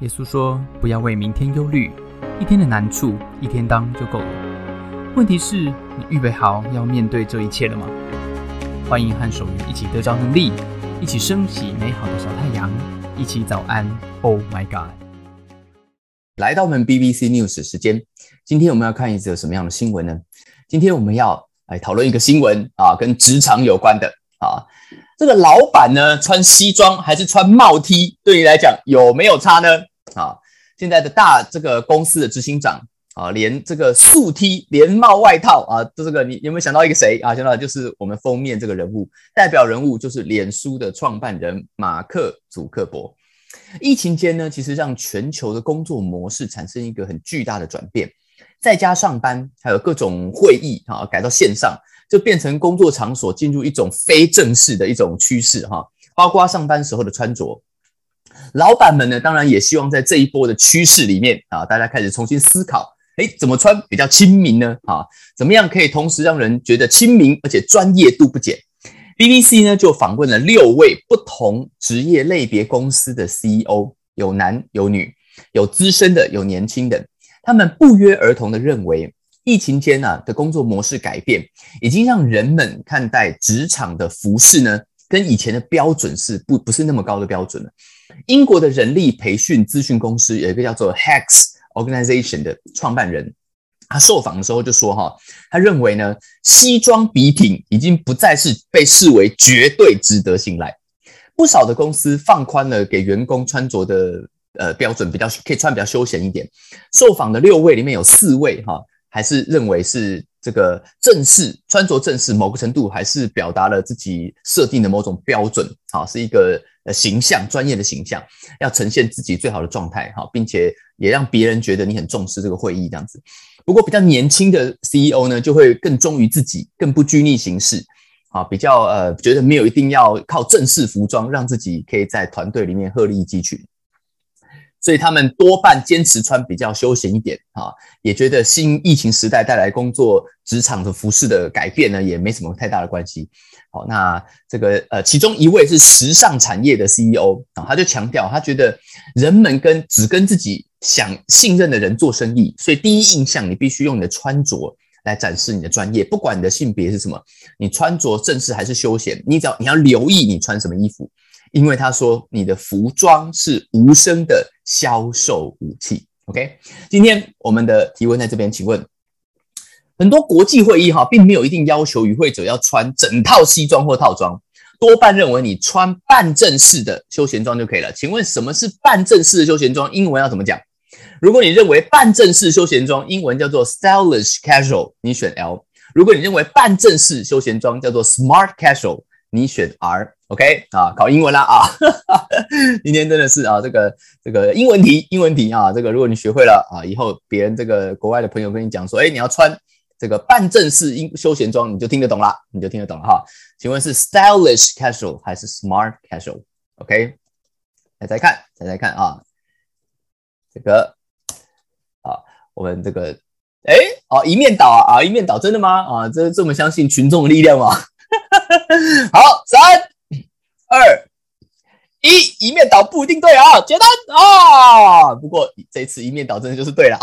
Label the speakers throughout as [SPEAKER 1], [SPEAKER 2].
[SPEAKER 1] 耶稣说：“不要为明天忧虑，一天的难处一天当就够了。问题是，你预备好要面对这一切了吗？”欢迎和守愚一起得着能力，一起升起美好的小太阳，一起早安。Oh my God！
[SPEAKER 2] 来到我们 BBC News 时间，今天我们要看一则什么样的新闻呢？今天我们要来讨论一个新闻啊，跟职场有关的啊。这个老板呢，穿西装还是穿帽 T，对你来讲有没有差呢？啊，现在的大这个公司的执行长啊，连这个素 T 连帽外套啊，这个你有没有想到一个谁啊？想到就是我们封面这个人物，代表人物就是脸书的创办人马克·祖克伯。疫情间呢，其实让全球的工作模式产生一个很巨大的转变，在家上班还有各种会议啊，改到线上，就变成工作场所进入一种非正式的一种趋势哈，包括上班时候的穿着。老板们呢，当然也希望在这一波的趋势里面啊，大家开始重新思考，哎，怎么穿比较亲民呢？啊，怎么样可以同时让人觉得亲民，而且专业度不减？BBC 呢就访问了六位不同职业类别公司的 CEO，有男有女，有资深的，有年轻的，他们不约而同的认为，疫情间呢的工作模式改变，已经让人们看待职场的服饰呢，跟以前的标准是不不是那么高的标准了。英国的人力培训咨询公司有一个叫做 Hex Organization 的创办人，他受访的时候就说：“哈，他认为呢，西装笔挺已经不再是被视为绝对值得信赖。不少的公司放宽了给员工穿着的呃标准，比较可以穿比较休闲一点。受访的六位里面有四位哈，还是认为是这个正式穿着正式，某个程度还是表达了自己设定的某种标准，啊，是一个。”形象专业的形象，要呈现自己最好的状态哈，并且也让别人觉得你很重视这个会议这样子。不过比较年轻的 CEO 呢，就会更忠于自己，更不拘泥形式啊，比较呃觉得没有一定要靠正式服装让自己可以在团队里面鹤立鸡群。所以他们多半坚持穿比较休闲一点啊，也觉得新疫情时代带来工作职场的服饰的改变呢，也没什么太大的关系。好，那这个呃，其中一位是时尚产业的 CEO 啊，他就强调，他觉得人们跟只跟自己想信任的人做生意，所以第一印象你必须用你的穿着来展示你的专业，不管你的性别是什么，你穿着正式还是休闲，你只要你要留意你穿什么衣服。因为他说你的服装是无声的销售武器。OK，今天我们的提问在这边，请问很多国际会议哈，并没有一定要求与会者要穿整套西装或套装，多半认为你穿半正式的休闲装就可以了。请问什么是半正式的休闲装？英文要怎么讲？如果你认为半正式休闲装英文叫做 stylish casual，你选 L；如果你认为半正式休闲装叫做 smart casual，你选 R。OK 啊，考英文啦啊！今天真的是啊，这个这个英文题，英文题啊，这个如果你学会了啊，以后别人这个国外的朋友跟你讲说，哎，你要穿这个半正式英休闲装，你就听得懂了，你就听得懂了哈。请问是 stylish casual 还是 smart casual？OK，猜猜看，猜猜看啊，这个啊，我们这个哎哦，一面倒啊，一面倒，真的吗？啊，这这么相信群众的力量吗？好，三。二一一面倒不一定对啊，简单啊。不过这次一面倒真的就是对了，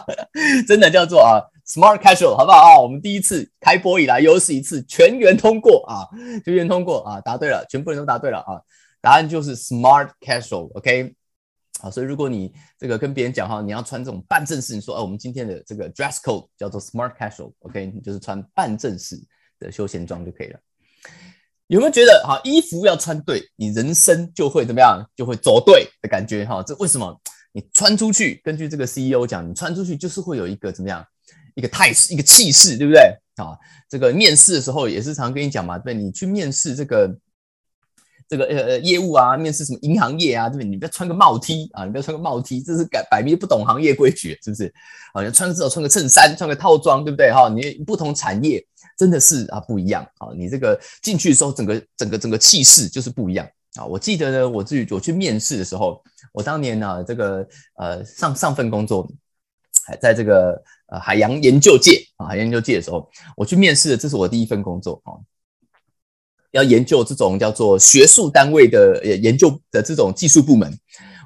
[SPEAKER 2] 真的叫做啊 smart casual，好不好啊？我们第一次开播以来又是一次全员通过啊，全员通过啊，答对了，全部人都答对了啊。答案就是 smart casual，OK。好，所以如果你这个跟别人讲哈，你要穿这种半正式，你说哦，我们今天的这个 dress code 叫做 smart casual，OK，你就是穿半正式的休闲装就可以了。有没有觉得哈，衣服要穿对，你人生就会怎么样，就会走对的感觉哈？这为什么？你穿出去，根据这个 CEO 讲，你穿出去就是会有一个怎么样，一个态势，一个气势，对不对？啊，这个面试的时候也是常跟你讲嘛，对，你去面试这个。这个呃呃业务啊，面试什么银行业啊，对不对？你不要穿个帽 T 啊，你不要穿个帽 T，这是改摆明不懂行业规矩，是不是？啊，你穿个至少穿个衬衫，穿个套装，对不对？哈，你不同产业真的是啊不一样啊，你这个进去的时候，整个整个整个气势就是不一样啊。我记得呢，我自己我去面试的时候，我当年呢这个呃上上份工作还在这个呃海洋研究界啊，海洋研究界的时候，我去面试的，这是我第一份工作啊。要研究这种叫做学术单位的研究的这种技术部门，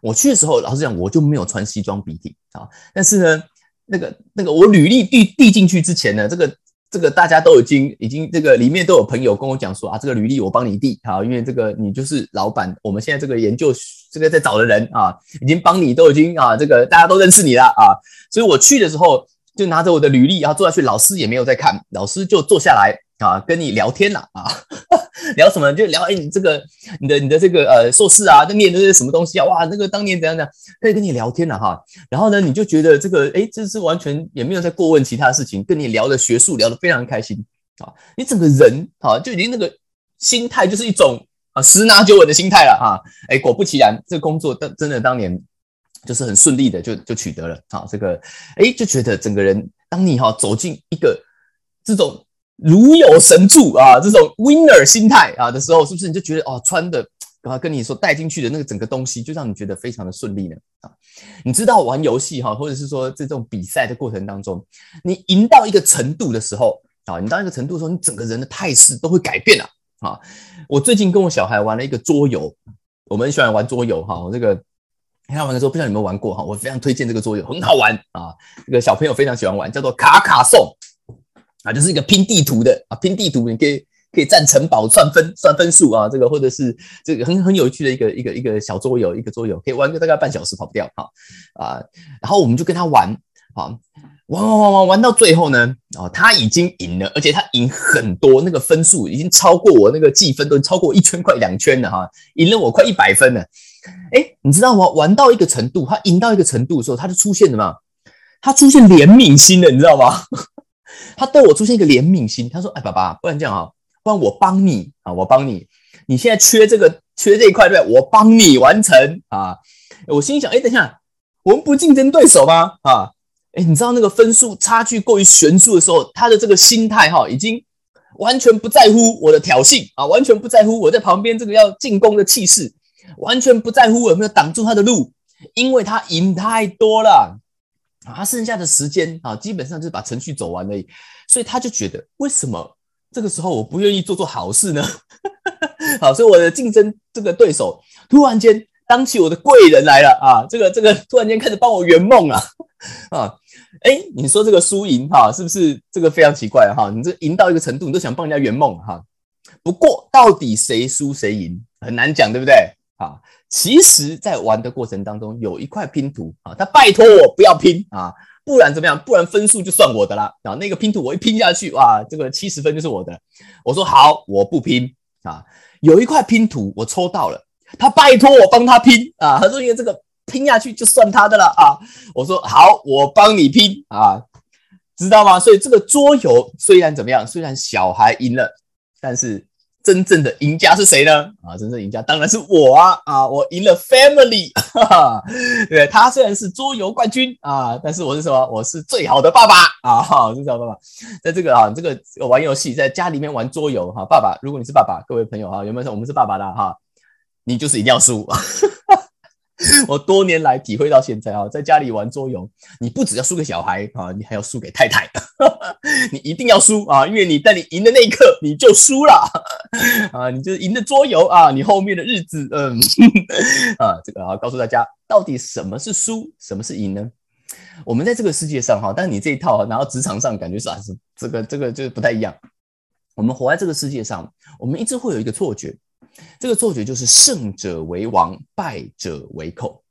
[SPEAKER 2] 我去的时候，老实讲，我就没有穿西装笔挺啊。但是呢，那个那个我履历递递进去之前呢，这个这个大家都已经已经这个里面都有朋友跟我讲说啊，这个履历我帮你递好，因为这个你就是老板，我们现在这个研究这个在找的人啊，已经帮你都已经啊，这个大家都认识你了啊。所以我去的时候就拿着我的履历，然后坐下去，老师也没有在看，老师就坐下来啊，跟你聊天了啊。聊什么？就聊哎，你这个你的你的这个呃硕士啊，那念的是什么东西啊？哇，那个当年怎样怎样，可以跟你聊天了哈。然后呢，你就觉得这个哎，这是完全也没有在过问其他事情，跟你聊的学术聊得非常开心啊。你整个人啊，就已经那个心态就是一种啊十拿九稳的心态了哈。哎，果不其然，这个工作当真的当年就是很顺利的就就取得了啊。这个哎，就觉得整个人当你哈走进一个这种。如有神助啊，这种 winner 心态啊的时候，是不是你就觉得哦，穿的 啊跟你说带进去的那个整个东西，就让你觉得非常的顺利呢？啊，你知道玩游戏哈，或者是说这种比赛的过程当中，你赢到一个程度的时候啊，你到一个程度的时候，你整个人的态势都会改变了啊。我最近跟我小孩玩了一个桌游，我们喜欢玩桌游哈。我这个跟他玩的时候，不知道有没有玩过哈？我非常推荐这个桌游，很好玩啊，这个小朋友非常喜欢玩，叫做卡卡颂。啊，就是一个拼地图的啊，拼地图你可以可以占城堡算分算分数啊，这个或者是这个很很有趣的一个一个一个小桌游，一个桌游可以玩个大概半小时跑不掉哈啊，然后我们就跟他玩啊，玩玩玩玩玩到最后呢，啊，他已经赢了，而且他赢很多，那个分数已经超过我那个计分都超过一圈快两圈了哈，赢了我快一百分了，哎，你知道吗？玩到一个程度，他赢到一个程度的时候，他就出现什么，他出现怜悯心了，你知道吗？他对我出现一个怜悯心，他说：“哎，爸爸，不然这样啊，不然我帮你啊，我帮你。你现在缺这个，缺这一块，对不对？我帮你完成啊。”我心想：“哎，等一下，我们不竞争对手吗？啊，哎，你知道那个分数差距过于悬殊的时候，他的这个心态哈，已经完全不在乎我的挑衅啊，完全不在乎我在旁边这个要进攻的气势，完全不在乎我有没有挡住他的路，因为他赢太多了。”啊，他剩下的时间啊，基本上就是把程序走完而已，所以他就觉得，为什么这个时候我不愿意做做好事呢？好，所以我的竞争这个对手突然间当起我的贵人来了啊，这个这个突然间开始帮我圆梦了啊，哎，你说这个输赢哈，是不是这个非常奇怪哈？你这赢到一个程度，你都想帮人家圆梦哈？不过到底谁输谁赢很难讲，对不对？啊，其实，在玩的过程当中，有一块拼图啊，他拜托我不要拼啊，不然怎么样？不然分数就算我的啦。啊，那个拼图我一拼下去，哇，这个七十分就是我的。我说好，我不拼啊。有一块拼图我抽到了，他拜托我帮他拼啊，他说因为这个拼下去就算他的了啊。我说好，我帮你拼啊，知道吗？所以这个桌游虽然怎么样，虽然小孩赢了，但是。真正的赢家是谁呢？啊，真正赢家当然是我啊！啊，我赢了 family，哈 哈，对他虽然是桌游冠军啊，但是我是什么？我是最好的爸爸啊！哈，最好的爸爸，在这个啊，这个玩游戏，在家里面玩桌游哈，爸爸，如果你是爸爸，各位朋友哈，有没有说我们是爸爸的哈？你就是一定要输。我多年来体会到现在啊，在家里玩桌游，你不只要输给小孩啊，你还要输给太太，你一定要输啊，因为你在你赢的那一刻你就输了啊，你就赢的桌游啊，你后面的日子，嗯 啊，这个啊，告诉大家到底什么是输，什么是赢呢？我们在这个世界上哈，但是你这一套拿到职场上，感觉是还是这个这个就是不太一样。我们活在这个世界上，我们一直会有一个错觉。这个错觉就是胜者为王，败者为寇。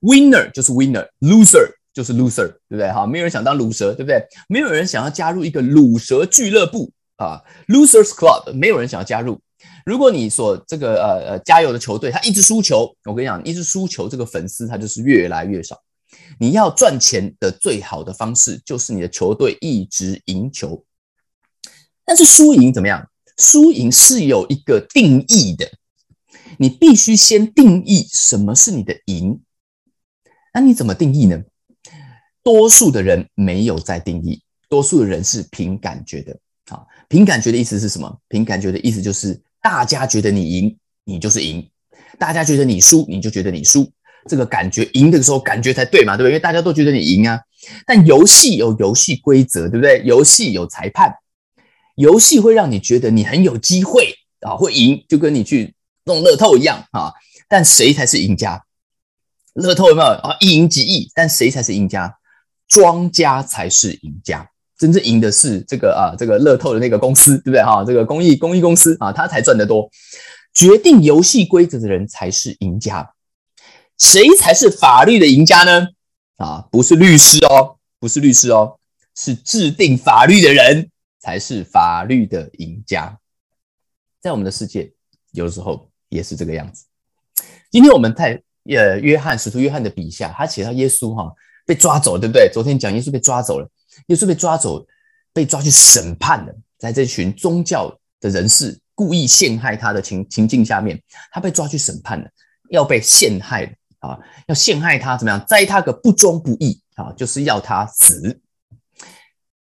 [SPEAKER 2] Winner 就是 winner，loser 就是 loser，对不对？哈，没有人想当卤蛇，对不对？没有人想要加入一个卤蛇俱乐部啊，losers club，没有人想要加入。如果你所这个呃呃加油的球队他一直输球，我跟你讲，一直输球，这个粉丝他就是越来越少。你要赚钱的最好的方式就是你的球队一直赢球，但是输赢怎么样？输赢是有一个定义的，你必须先定义什么是你的赢。那你怎么定义呢？多数的人没有在定义，多数的人是凭感觉的。啊，凭感觉的意思是什么？凭感觉的意思就是大家觉得你赢，你就是赢；大家觉得你输，你就觉得你输。这个感觉赢的时候，感觉才对嘛，对不对？因为大家都觉得你赢啊。但游戏有游戏规则，对不对？游戏有裁判。游戏会让你觉得你很有机会啊，会赢，就跟你去弄乐透一样啊。但谁才是赢家？乐透有没有啊？一赢几亿，但谁才是赢家？庄家才是赢家，真正赢的是这个啊，这个乐透的那个公司，对不对哈？这个公益公益公司啊，他才赚得多。决定游戏规则的人才是赢家，谁才是法律的赢家呢？啊，不是律师哦，不是律师哦，是制定法律的人才是法律的赢家。在我们的世界，有时候也是这个样子。今天我们在呃约翰使徒约翰的笔下，他写到耶稣哈被抓走，对不对？昨天讲耶稣被抓走了，耶稣被抓走，被抓去审判了，在这群宗教的人士。故意陷害他的情情境下面，他被抓去审判了，要被陷害啊！要陷害他怎么样？栽他个不忠不义啊！就是要他死。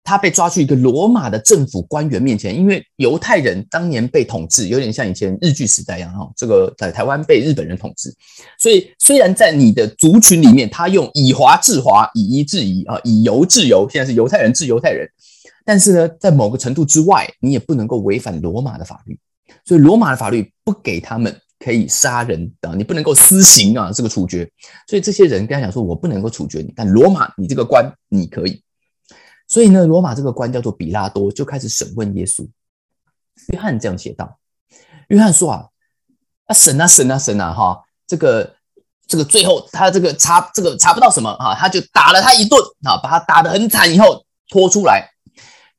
[SPEAKER 2] 他被抓去一个罗马的政府官员面前，因为犹太人当年被统治，有点像以前日据时代一样哈。这个在台湾被日本人统治，所以虽然在你的族群里面，他用以华治华，以夷制夷啊，以犹治犹，现在是犹太人治犹太人。但是呢，在某个程度之外，你也不能够违反罗马的法律，所以罗马的法律不给他们可以杀人啊，你不能够私刑啊，这个处决。所以这些人跟他讲说，我不能够处决你，但罗马你这个官你可以。所以呢，罗马这个官叫做比拉多，就开始审问耶稣。约翰这样写道：约翰说啊，啊审啊审啊审啊哈，这个这个最后他这个查这个查不到什么哈，他就打了他一顿啊，把他打得很惨以后拖出来。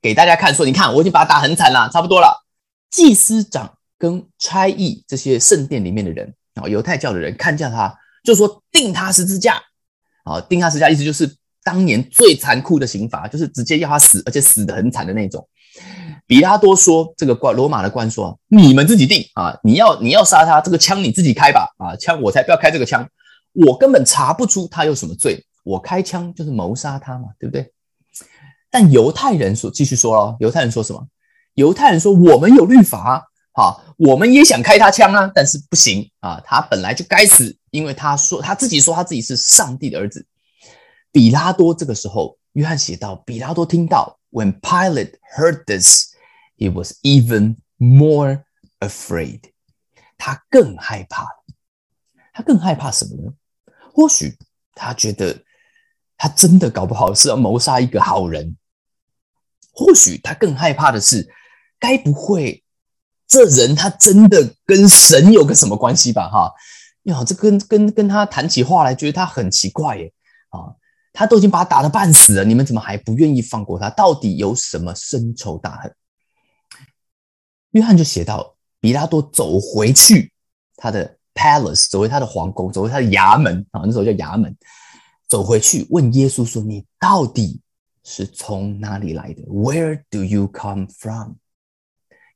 [SPEAKER 2] 给大家看，说你看，我已经把他打很惨了，差不多了。祭司长跟差役这些圣殿里面的人啊，犹太教的人看见他，就说定他十字架啊，定他十字架，意思就是当年最残酷的刑罚，就是直接要他死，而且死的很惨的那种。比拉多说，这个官罗马的官说，你们自己定啊，你要你要杀他，这个枪你自己开吧啊，枪我才不要开这个枪，我根本查不出他有什么罪，我开枪就是谋杀他嘛，对不对？但犹太人说，继续说了，犹太人说什么？犹太人说，我们有律法，啊，我们也想开他枪啊，但是不行啊，他本来就该死，因为他说他自己说他自己是上帝的儿子。比拉多这个时候，约翰写道，比拉多听到，When Pilate heard this, he was even more afraid。他更害怕他更害怕什么呢？或许他觉得他真的搞不好是要谋杀一个好人。或许他更害怕的是，该不会这人他真的跟神有个什么关系吧？哈，呀，这跟跟跟他谈起话来，觉得他很奇怪耶。啊，他都已经把他打得半死了，你们怎么还不愿意放过他？到底有什么深仇大恨？约翰就写到，比拉多走回去他的 palace，走回他的皇宫，走回他的衙门啊，那时候叫衙门，走回去问耶稣说：“你到底？”是从哪里来的？Where do you come from？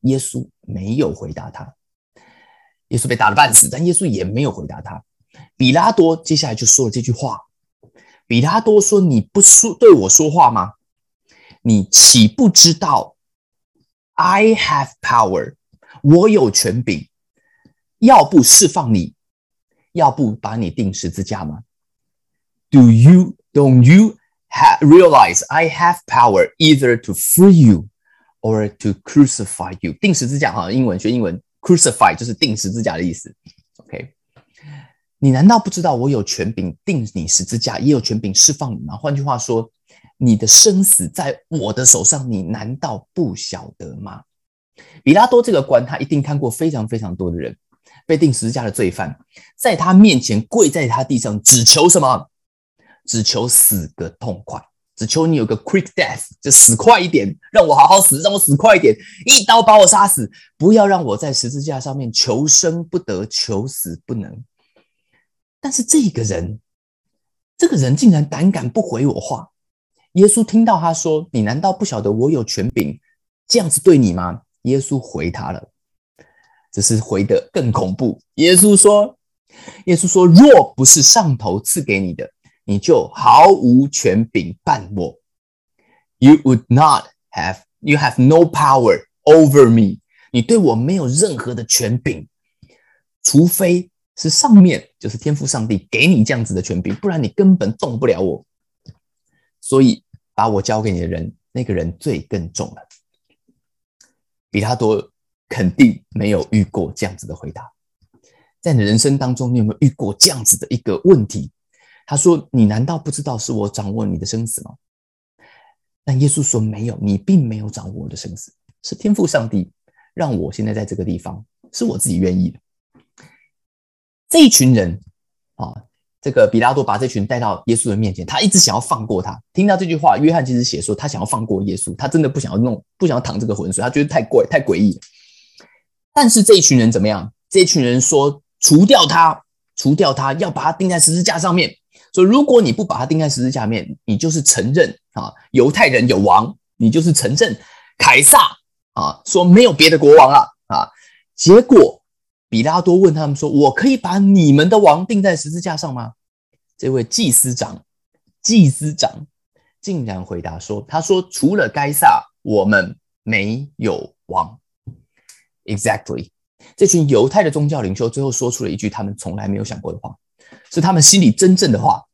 [SPEAKER 2] 耶稣没有回答他。耶稣被打了半死，但耶稣也没有回答他。比拉多接下来就说了这句话：比他多说：“你不说对我说话吗？你岂不知道？I have power，我有权柄，要不释放你，要不把你钉十字架吗？Do you don't you？” have realize I have power either to free you or to crucify you。钉十字架哈，英文学英文，crucify 就是钉十字架的意思。你难道不知道我有权柄定你十字架，也有权柄释放你吗？换句话说，你的生死在我的手上，你难道不晓得吗？比拉多这个官，他一定看过非常非常多的人被钉十字架的罪犯，在他面前跪在他地上，只求什么？只求死个痛快，只求你有个 quick death，就死快一点，让我好好死，让我死快一点，一刀把我杀死，不要让我在十字架上面求生不得，求死不能。但是这个人，这个人竟然胆敢不回我话。耶稣听到他说：“你难道不晓得我有权柄这样子对你吗？”耶稣回他了，只是回的更恐怖。耶稣说：“耶稣说，若不是上头赐给你的。”你就毫无权柄办我。You would not have, you have no power over me。你对我没有任何的权柄，除非是上面就是天赋上帝给你这样子的权柄，不然你根本动不了我。所以把我交给你的人，那个人罪更重了。比他多肯定没有遇过这样子的回答。在你人生当中，你有没有遇过这样子的一个问题？他说：“你难道不知道是我掌握你的生死吗？”但耶稣说：“没有，你并没有掌握我的生死，是天赋上帝让我现在在这个地方，是我自己愿意的。”这一群人啊，这个比拉多把这群带到耶稣的面前，他一直想要放过他。听到这句话，约翰其实写说他想要放过耶稣，他真的不想要弄，不想要淌这个浑水，他觉得太怪、太诡异。但是这一群人怎么样？这一群人说：“除掉他，除掉他，要把他钉在十字架上面。”说如果你不把他钉在十字架面，你就是承认啊，犹太人有王，你就是承认凯撒啊，说没有别的国王了啊。结果比拉多问他们说：“我可以把你们的王钉在十字架上吗？”这位祭司长，祭司长竟然回答说：“他说除了该撒，我们没有王。” Exactly，这群犹太的宗教领袖最后说出了一句他们从来没有想过的话。是他们心里真正的话，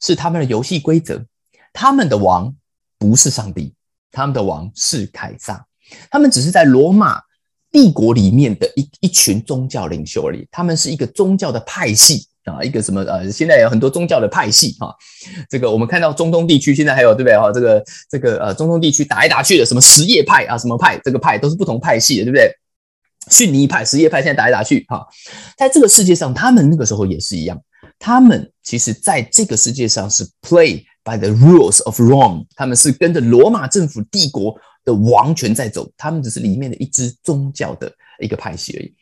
[SPEAKER 2] 是他们的游戏规则。他们的王不是上帝，他们的王是凯撒。他们只是在罗马帝国里面的一一群宗教领袖而已。他们是一个宗教的派系啊，一个什么呃，现在有很多宗教的派系哈。这个我们看到中东地区现在还有对不对哈？这个这个呃，中东地区打来打去的什么什叶派啊，什么派，这个派都是不同派系的，对不对？逊尼派、什叶派现在打来打去哈，在这个世界上，他们那个时候也是一样。他们其实在这个世界上是 play by the rules of Rome，他们是跟着罗马政府帝国的王权在走，他们只是里面的一支宗教的一个派系而已。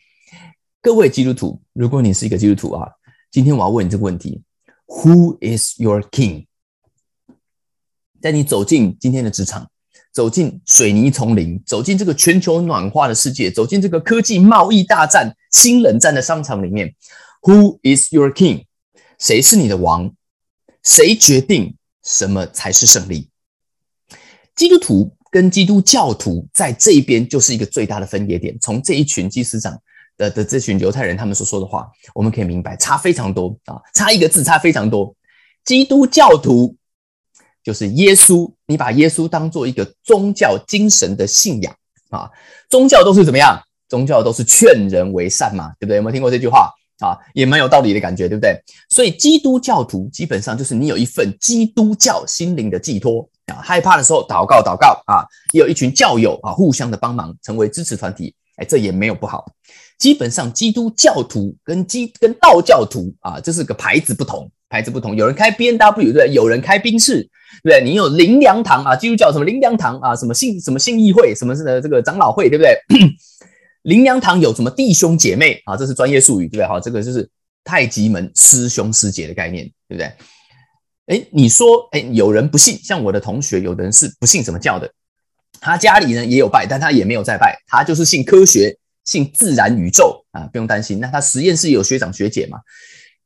[SPEAKER 2] 各位基督徒，如果你是一个基督徒啊，今天我要问你这个问题：Who is your king？在你走进今天的职场，走进水泥丛林，走进这个全球暖化的世界，走进这个科技贸易大战、新冷战的商场里面，Who is your king？谁是你的王？谁决定什么才是胜利？基督徒跟基督教徒在这一边就是一个最大的分野点。从这一群祭司长的的这群犹太人他们所说的话，我们可以明白差非常多啊，差一个字差非常多。基督教徒就是耶稣，你把耶稣当做一个宗教精神的信仰啊，宗教都是怎么样？宗教都是劝人为善嘛，对不对？有没有听过这句话？啊，也蛮有道理的感觉，对不对？所以基督教徒基本上就是你有一份基督教心灵的寄托啊，害怕的时候祷告祷告啊，也有一群教友啊，互相的帮忙，成为支持团体，哎，这也没有不好。基本上基督教徒跟基跟道教徒啊，这是个牌子不同，牌子不同。有人开 B N W 对对？有人开宾士对对？你有灵粮堂啊，基督教什么灵粮堂啊，什么信什么信义会，什么是这个长老会，对不对？灵粮堂有什么弟兄姐妹啊？这是专业术语，对不对？好，这个就是太极门师兄师姐的概念，对不对？哎，你说，哎，有人不信，像我的同学，有的人是不信什么教的，他家里呢也有拜，但他也没有在拜，他就是信科学，信自然宇宙啊，不用担心。那他实验室有学长学姐嘛？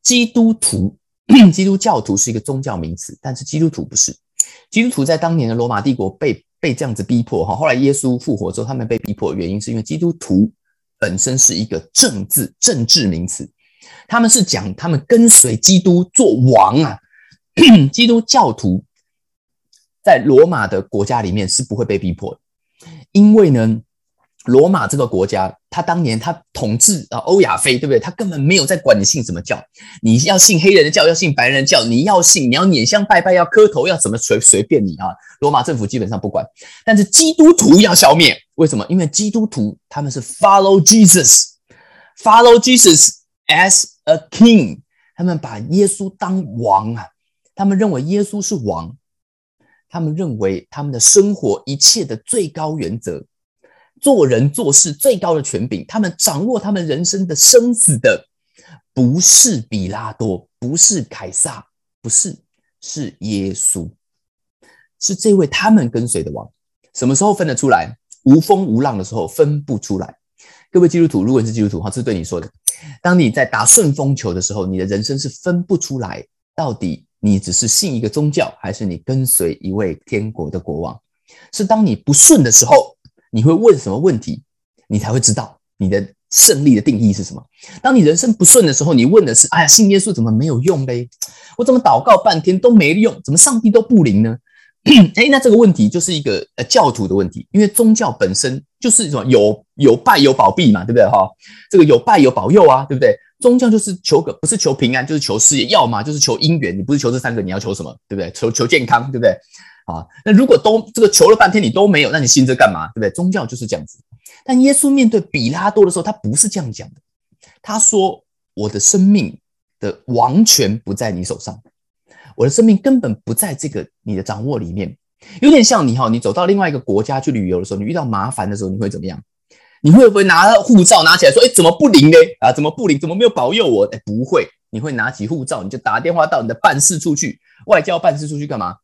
[SPEAKER 2] 基督徒，基督教徒是一个宗教名词，但是基督徒不是。基督徒在当年的罗马帝国被。被这样子逼迫哈，后来耶稣复活之后，他们被逼迫的原因是因为基督徒本身是一个政治政治名词，他们是讲他们跟随基督做王啊，基督教徒在罗马的国家里面是不会被逼迫的，因为呢。罗马这个国家，他当年他统治啊欧亚非，对不对？他根本没有在管你信什么教，你要信黑人的教，要信白人的教，你要信，你要捻香拜拜，要磕头，要怎么随随便你啊。罗马政府基本上不管，但是基督徒要消灭，为什么？因为基督徒他们是 follow Jesus，follow Jesus as a king，他们把耶稣当王啊，他们认为耶稣是王，他们认为他们的生活一切的最高原则。做人做事最高的权柄，他们掌握他们人生的生死的，不是比拉多，不是凯撒，不是，是耶稣，是这位他们跟随的王。什么时候分得出来？无风无浪的时候分不出来。各位基督徒，如果你是基督徒，哈，这是对你说的。当你在打顺风球的时候，你的人生是分不出来，到底你只是信一个宗教，还是你跟随一位天国的国王？是当你不顺的时候。你会问什么问题，你才会知道你的胜利的定义是什么。当你人生不顺的时候，你问的是：哎呀，信耶稣怎么没有用嘞？我怎么祷告半天都没用？怎么上帝都不灵呢？哎，那这个问题就是一个呃教徒的问题，因为宗教本身就是什么有有拜有保庇嘛，对不对哈？这个有拜有保佑啊，对不对？宗教就是求个不是求平安，就是求事业，要么就是求姻缘。你不是求这三个，你要求什么？对不对？求求健康，对不对？啊，那如果都这个求了半天你都没有，那你信这干嘛？对不对？宗教就是这样子。但耶稣面对比拉多的时候，他不是这样讲的。他说：“我的生命的王权不在你手上，我的生命根本不在这个你的掌握里面。有点像你哈，你走到另外一个国家去旅游的时候，你遇到麻烦的时候，你会怎么样？”你会不会拿护照拿起来说：“哎，怎么不灵呢？啊，怎么不灵？怎么没有保佑我？”哎，不会，你会拿起护照，你就打电话到你的办事处去，外交办事处去干嘛？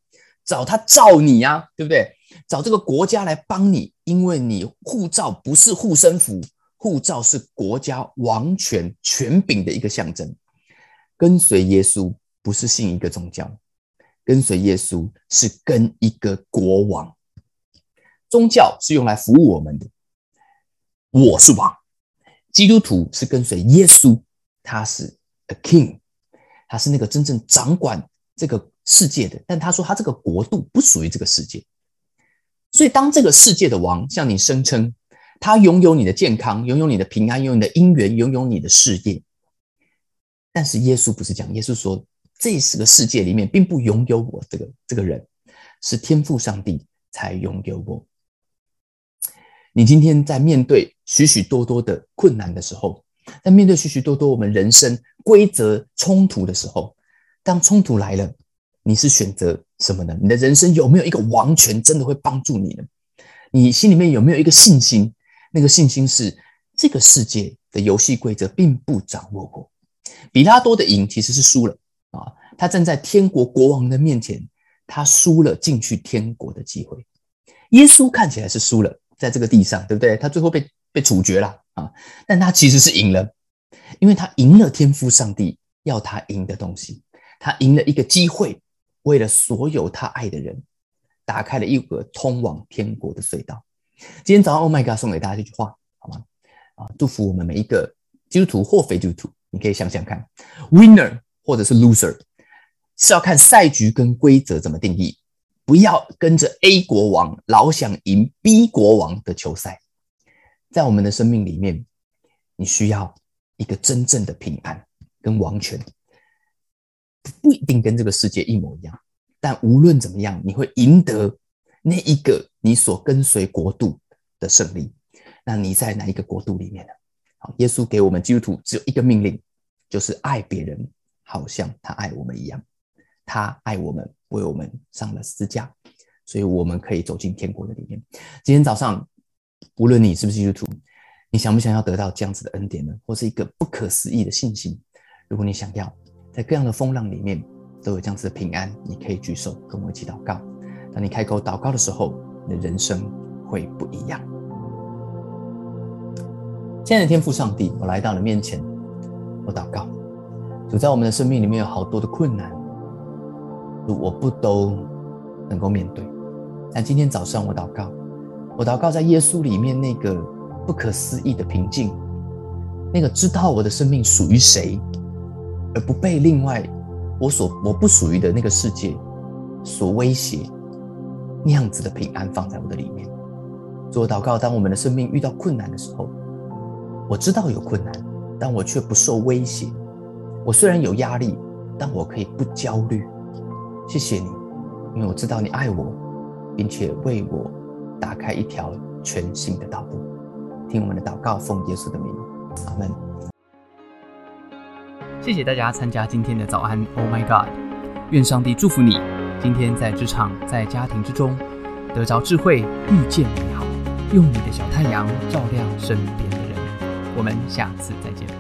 [SPEAKER 2] 找他照你呀，对不对？找这个国家来帮你，因为你护照不是护身符，护照是国家王权权柄的一个象征。跟随耶稣不是信一个宗教，跟随耶稣是跟一个国王。宗教是用来服务我们的。我是王，基督徒是跟随耶稣，他是 a king，他是那个真正掌管这个世界的。但他说他这个国度不属于这个世界，所以当这个世界的王向你声称他拥有你的健康，拥有你的平安，拥有你的姻缘，拥有你的事业，但是耶稣不是讲，耶稣说这是个世界里面并不拥有我这个这个人，是天赋上帝才拥有我。你今天在面对许许多多的困难的时候，在面对许许多多我们人生规则冲突的时候，当冲突来了，你是选择什么呢？你的人生有没有一个王权真的会帮助你呢？你心里面有没有一个信心？那个信心是这个世界的游戏规则并不掌握过。比拉多的赢其实是输了！他站在天国国王的面前，他输了进去天国的机会。耶稣看起来是输了。在这个地上，对不对？他最后被被处决了啊！但他其实是赢了，因为他赢了天父上帝要他赢的东西，他赢了一个机会，为了所有他爱的人，打开了一个通往天国的隧道。今天早上，Oh my God，送给大家这句话，好吗？啊，祝福我们每一个基督徒或非基督徒，你可以想想看，Winner 或者是 Loser，是要看赛局跟规则怎么定义。不要跟着 A 国王老想赢 B 国王的球赛，在我们的生命里面，你需要一个真正的平安跟王权，不一定跟这个世界一模一样，但无论怎么样，你会赢得那一个你所跟随国度的胜利。那你在哪一个国度里面呢？好，耶稣给我们基督徒只有一个命令，就是爱别人，好像他爱我们一样。他爱我们。为我们上了十字架，所以我们可以走进天国的里面。今天早上，无论你是不是基督徒，你想不想要得到这样子的恩典呢？或是一个不可思议的信心？如果你想要，在各样的风浪里面都有这样子的平安，你可以举手跟我一起祷告。当你开口祷告的时候，你的人生会不一样。亲爱的天父上帝，我来到了面前，我祷告，主在我们的生命里面有好多的困难。我不都能够面对，但今天早上我祷告，我祷告在耶稣里面那个不可思议的平静，那个知道我的生命属于谁，而不被另外我所我不属于的那个世界所威胁，那样子的平安放在我的里面。做祷告，当我们的生命遇到困难的时候，我知道有困难，但我却不受威胁。我虽然有压力，但我可以不焦虑。谢谢你，因为我知道你爱我，并且为我打开一条全新的道路。听我们的祷告，奉耶稣的名，阿门。
[SPEAKER 1] 谢谢大家参加今天的早安，Oh my God！愿上帝祝福你，今天在职场、在家庭之中得着智慧，遇见美好，用你的小太阳照亮身边的人。我们下次再见。